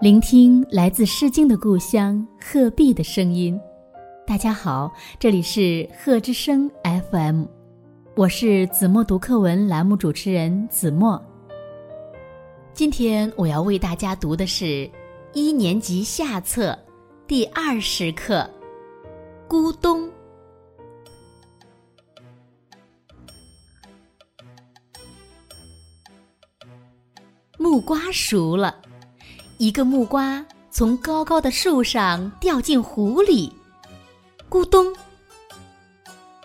聆听来自《诗经》的故乡鹤壁的声音。大家好，这里是鹤之声 FM，我是子墨读课文栏目主持人子墨。今天我要为大家读的是一年级下册第二十课《咕咚》。木瓜熟了。一个木瓜从高高的树上掉进湖里，咕咚！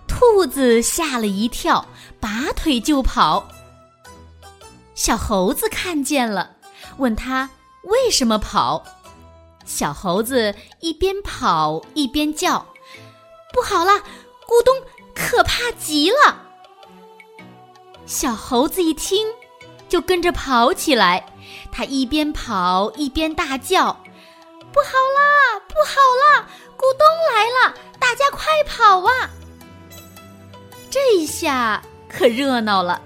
兔子吓了一跳，拔腿就跑。小猴子看见了，问他为什么跑。小猴子一边跑一边叫：“不好了，咕咚，可怕极了！”小猴子一听，就跟着跑起来。他一边跑一边大叫：“不好啦，不好啦！咕咚来了，大家快跑啊！”这一下可热闹了，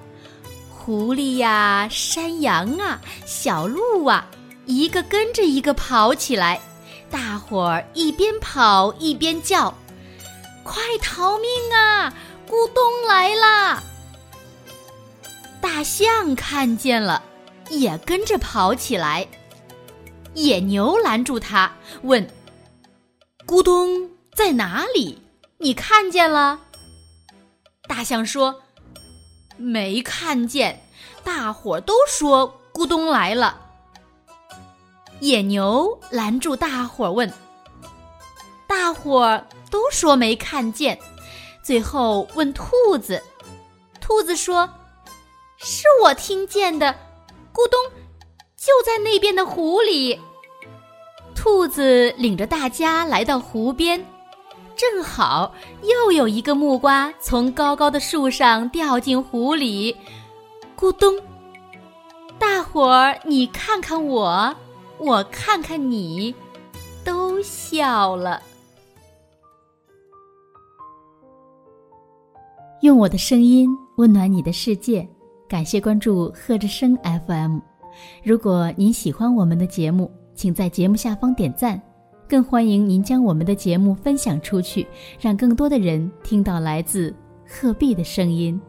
狐狸呀、山羊啊、小鹿啊，一个跟着一个跑起来。大伙儿一边跑一边叫：“快逃命啊！咕咚来啦！”大象看见了。也跟着跑起来。野牛拦住他，问：“咕咚在哪里？你看见了？”大象说：“没看见。”大伙儿都说：“咕咚来了。”野牛拦住大伙儿问：“大伙儿都说没看见。”最后问兔子，兔子说：“是我听见的。”咕咚，就在那边的湖里。兔子领着大家来到湖边，正好又有一个木瓜从高高的树上掉进湖里。咕咚，大伙儿你看看我，我看看你，都笑了。用我的声音温暖你的世界。感谢关注贺之声 FM。如果您喜欢我们的节目，请在节目下方点赞，更欢迎您将我们的节目分享出去，让更多的人听到来自鹤壁的声音。